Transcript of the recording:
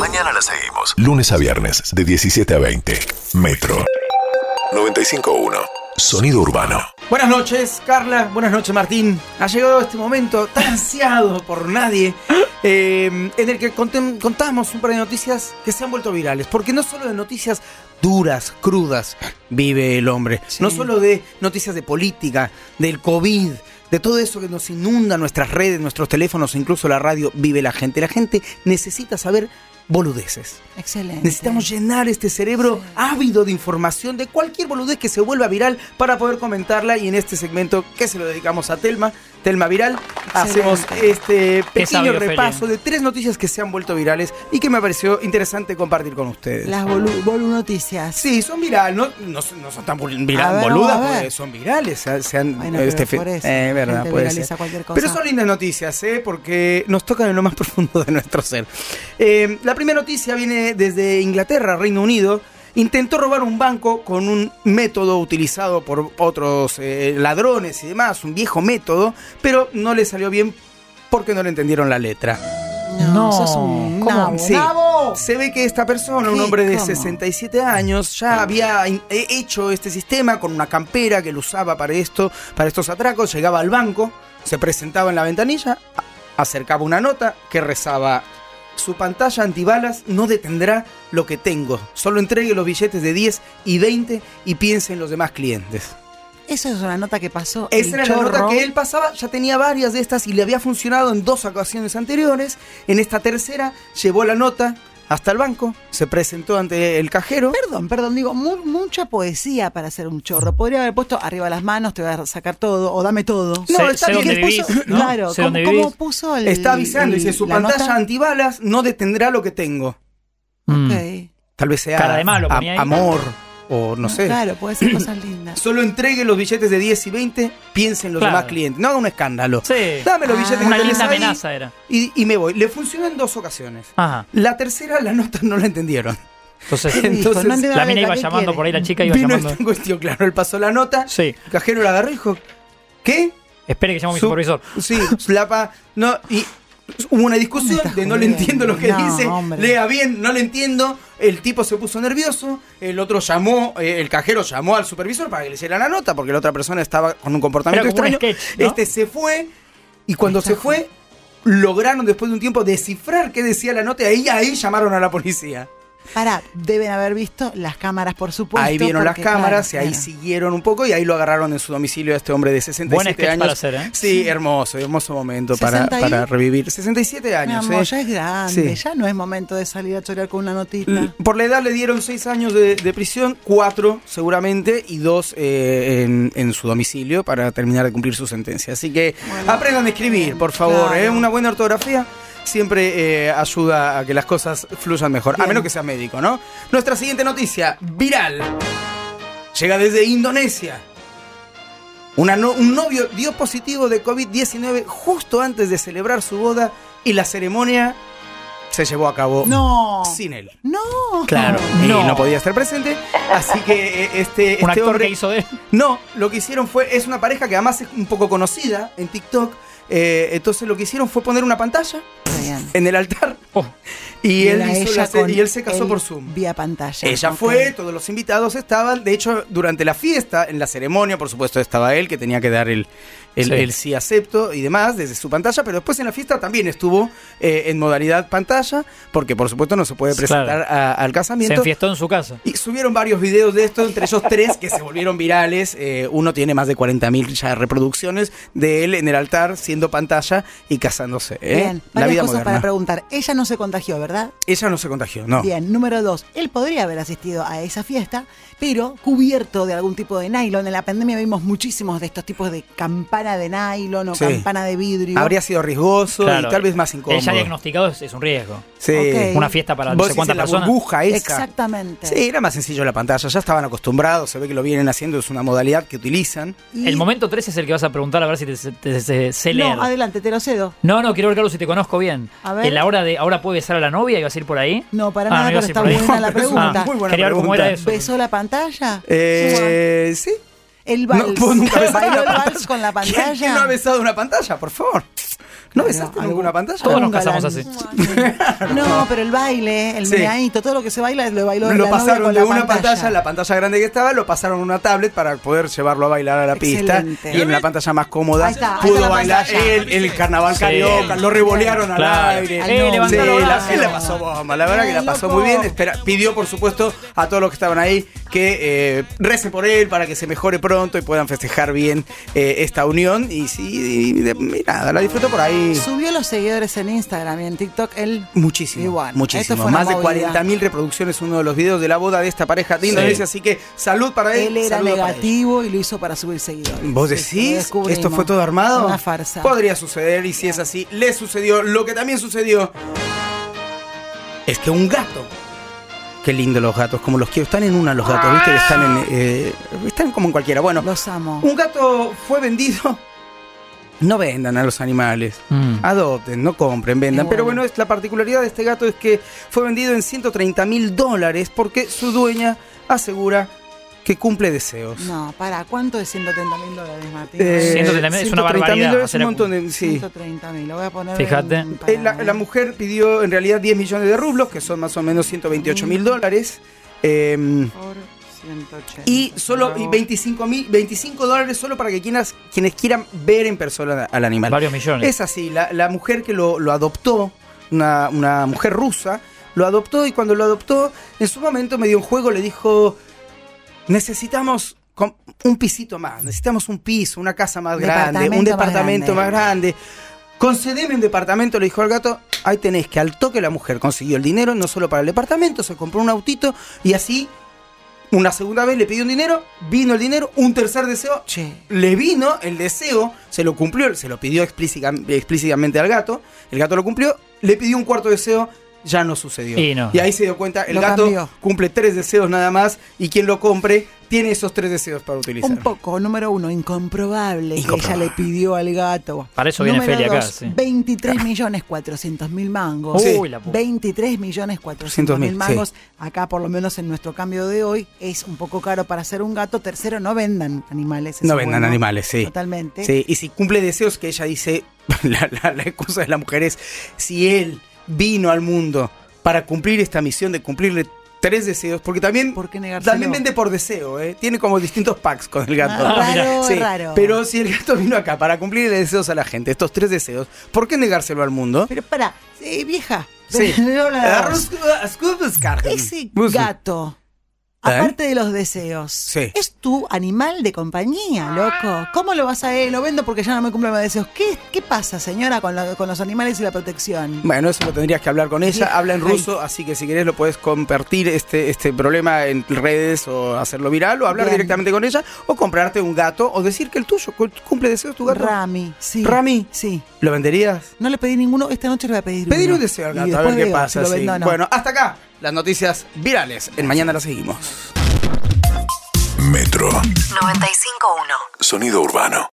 Mañana la seguimos. Lunes a viernes, de 17 a 20. Metro 95.1. Sonido urbano. Buenas noches, Carla. Buenas noches, Martín. Ha llegado este momento tan ansiado por nadie eh, en el que contamos un par de noticias que se han vuelto virales. Porque no solo de noticias duras, crudas, vive el hombre. No solo de noticias de política, del COVID, de todo eso que nos inunda nuestras redes, nuestros teléfonos, incluso la radio, vive la gente. La gente necesita saber boludeces. Excelente. Necesitamos llenar este cerebro ávido de información de cualquier boludez que se vuelva viral para poder comentarla y en este segmento que se lo dedicamos a Telma, Telma Viral, hacemos este pequeño repaso Feli. de tres noticias que se han vuelto virales y que me pareció interesante compartir con ustedes. Las bolu, bolu noticias. Sí, son virales, no, no, no son tan bol- vira- A ver, boludas, porque son virales. Se, han, Bueno, este por eso, eh, verdad, puede ser. cosa. Pero son lindas noticias, ¿eh? porque nos tocan en lo más profundo de nuestro ser. Eh, la primera noticia viene desde Inglaterra, Reino Unido. Intentó robar un banco con un método utilizado por otros eh, ladrones y demás, un viejo método, pero no le salió bien porque no le entendieron la letra. No, No, sos un Sí. nabo. Se ve que esta persona, un hombre de ¿Cómo? 67 años, ya había hecho este sistema con una campera que lo usaba para esto, para estos atracos. Llegaba al banco, se presentaba en la ventanilla, acercaba una nota que rezaba. Su pantalla antibalas no detendrá lo que tengo. Solo entregue los billetes de 10 y 20 y piense en los demás clientes. Eso es una nota que pasó. Esa era la nota que él pasaba, ya tenía varias de estas y le había funcionado en dos ocasiones anteriores. En esta tercera llevó la nota hasta el banco, se presentó ante el cajero. Perdón, perdón, digo, mu- mucha poesía para hacer un chorro. Podría haber puesto arriba las manos, te voy a sacar todo, o dame todo. No, sé, está sé bien, dónde ¿qué vivís, puso? ¿no? Claro, sé ¿cómo, dónde cómo vivís. puso el. Está avisando, el- dice, su la pantalla nota? antibalas no detendrá lo que tengo. Mm. Ok. Tal vez sea Cara de malo, a- ahí. O no sé. Claro, puede ser cosas lindas. Solo entregue los billetes de 10 y 20, piense en los Claro. demás clientes. No haga un escándalo. Sí. Dame los Ah. billetes Una que linda ahí amenaza era. Y, y me voy. Le funcionó en dos ocasiones. Ajá. La tercera, la nota no la entendieron. Entonces. Entonces, No la mina iba ¿qué llamando quiere? por ahí, la chica iba Vino llamando. esta cuestión, claro. Él pasó la nota. Sí. El cajero la agarró y dijo, ¿qué? Espere que llamo a mi Su- supervisor. Sí, la pa- no, y hubo una discusión ¿Dónde estás de no le entiendo lo que No, dice, hombre. lea bien, no le entiendo. El tipo se puso nervioso, el otro llamó, eh, el cajero llamó al supervisor para que le hiciera la nota, porque la otra persona estaba con un comportamiento un extraño. sketch, ¿no? Este se fue, y cuando se fue, lograron después de un tiempo descifrar qué decía la nota, y ahí, ahí llamaron a la policía. Pará, deben haber visto las cámaras, por supuesto. ahí vieron porque, las cámaras claro, y ahí claro. siguieron un poco y ahí lo agarraron en su domicilio a este hombre de 67 Buen sketch años. para hacer, ¿eh? Sí, hermoso, hermoso momento para, 60 y- para revivir. 67 Mi años, amor, ¿eh? ya es grande, Sí. ya no es momento de salir a chorear con una notita. L- Por la edad le dieron 6 años de, de prisión, 4 seguramente, y 2 en, en su domicilio para terminar de cumplir su sentencia. Así que Bueno, aprendan a escribir, por favor. claro. ¿eh? Una buena ortografía siempre eh, ayuda a que las cosas fluyan mejor, a menos que sea médico, ¿no? Nuestra siguiente noticia, viral, llega desde Indonesia. Una no- un novio dio positivo de COVID-19 justo antes de celebrar su boda y la ceremonia se llevó a cabo No. sin él. No. Claro, y No. no podía estar presente, así que eh, este, Un este actor hombre... que hizo de él. No, lo que hicieron fue, es una pareja que además es un poco conocida en TikTok, eh, entonces lo que hicieron fue poner una pantalla bien. en el altar Oh, y, él, hizo la con y él se casó él por Zoom. Vía pantalla. Ella fue, todos los invitados estaban, de hecho durante la fiesta, en la ceremonia, por supuesto estaba él que tenía que dar el, el, Sí. el sí acepto y demás desde su pantalla, pero después en la fiesta también estuvo eh, en modalidad pantalla, porque por supuesto no se puede presentar Claro. a- al se casamiento. enfiestó en su casa. Y subieron varios videos de esto, entre ellos tres que se volvieron virales. Eh, uno tiene más de 40.000 ya reproducciones de él en el altar siendo pantalla y casándose. ¿eh? Bien, La vida cosas moderna. para preguntar. Ella no se contagió, ¿verdad? Ella no se contagió, no. Bien, número dos. Él podría haber asistido a esa fiesta, pero cubierto de algún tipo de nylon. En la pandemia vimos muchísimos de estos tipos de campana de nylon o Sí. campana de vidrio. Habría sido riesgoso Claro. y tal vez más incómodo. Él ya diagnosticado es, es un riesgo. Sí. Una fiesta para no Vos sé cuántas la personas. burbuja esa. Exactamente. Sí, era más sencillo la pantalla. Ya estaban acostumbrados, se ve que lo vienen haciendo, es una modalidad que utilizan. Y- El momento 3 es el que vas a preguntar a ver si te, te- te- te- sé leer. No, adelante, te lo cedo. No, no, quiero ver, Carlos, si te conozco bien. A ver. En la hora de ahora puede besar a la novia y vas a ir por ahí. No, para Ah, nada, no ibas pero está buena la pregunta. muy buena Quería ver cómo era eso. ¿Besó la pantalla? Eh, sí. El No, vals. vos nunca besaste ¿Bailó una el vals con la ¿Quién- pantalla? ¿Quién no ha besado una pantalla, por favor? ¿No besaste nunca algún- una pantalla? Todos nos casamos galán. No, pero el baile, el Sí. todo lo que se baila lo bailó Lo la pasaron con de la una pantalla. la pantalla grande que estaba, lo pasaron a una tablet para poder llevarlo a bailar a la pista. Y en la pantalla más cómoda Ahí está, ahí pudo está la bailar el, el carnaval Sí. carioca, lo revolearon al Claro. aire. Ay, no, levantó Sí, la, él la pasó bomba, la verdad que la pasó loco. muy bien. Espera, pidió, por supuesto, a todos los que estaban ahí que eh, recen por él para que se mejore pronto y puedan festejar bien eh, esta unión. Y sí, y nada, la disfrutó por ahí. Subió los seguidores en Instagram y en TikTok. Él Muchísimo, Igual. Muchísimo. Más de movida. 40.000 reproducciones uno de los videos de la boda de esta pareja de Sí. Indonesia, así que salud para él. Él era negativo y lo hizo para subir seguidores. ¿Vos decís? ¿Esto fue todo armado? Una farsa. Podría suceder, y si es así, le sucedió. Lo que también sucedió es que un gato. Qué lindo los gatos, como los quiero. Están en una los gatos, ¿viste? Que Están, en, eh, están como en cualquiera. Bueno, Los amo. un gato fue vendido. No vendan a los animales. Mm. Adopten, no compren, vendan. Pero bueno. es la particularidad de este gato es que fue vendido en 130 mil dólares porque su dueña asegura que cumple deseos. No, para, ¿cuánto es 130 mil dólares, Martín? Eh, 130.000 es una 130.000 barbaridad, dólares, un montón de. Sí. 130 mil, lo voy a poner. Fíjate. en- para- Eh, La, la mujer pidió en realidad 10 millones de rublos, que son más o menos 128 mil dólares. eh, Por 180. y solo y 25, mil, 25 dólares solo para que quienes, quienes quieran ver en persona al animal. Varios millones. Es así, la, la mujer que lo, lo adoptó, una, una mujer rusa, lo adoptó y cuando lo adoptó, en su momento me dio un juego, le dijo, necesitamos un pisito más, necesitamos un piso, una casa más grande, un Departamento más más grande. grande. Concedeme un departamento, le dijo al gato. Ahí tenés que al toque la mujer consiguió el dinero, no solo para el departamento, se compró un autito y así, una segunda vez le pidió un dinero, vino el dinero, un tercer deseo, Che. le vino el deseo, se lo cumplió, se lo pidió explícita- explícitamente al gato, el gato lo cumplió, le pidió un cuarto deseo, ya no sucedió. Y no. ahí se dio cuenta, el Lo gato cambió. cumple tres deseos nada más y quien lo compre tiene esos tres deseos para utilizar. Un poco, número uno, incomprobable, que Incomprobable. ella le pidió al gato. Para eso viene Número Feli acá, dos, sí. 23 millones 400 mil mangos. Sí. Uy, la puta. 23 millones 400 mil 400.000, mangos. Acá, por lo menos en nuestro cambio de hoy, es un poco caro para ser un gato. Tercero, no vendan animales. No vendan bueno. animales, sí. Totalmente. Sí, y si cumple deseos que ella dice, la, la- la excusa de la mujer es, si él vino al mundo para cumplir esta misión de cumplirle tres deseos, porque también, ¿Por qué negárselo? también vende por deseo, ¿eh? tiene como distintos packs con el gato. Ah, raro, Sí, raro. Pero si el gato vino acá para cumplirle deseos a la gente, estos tres deseos, ¿por qué negárselo al mundo? Pero para, eh, vieja. Sí. Ese gato. Aparte de los deseos, Sí. es tu animal de compañía, loco. ¿Cómo lo vas a ver? Lo vendo porque ya no me cumple mis deseos. ¿Qué, qué pasa, señora, con, lo- con los animales y la protección? Bueno, eso lo tendrías que hablar con ella. Habla en ruso, así que si querés lo puedes compartir este, este problema en redes o hacerlo viral o hablar Bien. directamente con ella o comprarte un gato o decir que el tuyo cu- cumple deseos tu gato. Rami, sí. Rami. Sí. ¿Lo venderías? No le pedí ninguno, esta noche le voy a pedir Pedir uno. un deseo al gato, a ver qué pasa. si lo sí. vendo o no. Bueno, hasta acá las noticias virales. En mañana las seguimos. Metro. 95.1. Sonido urbano.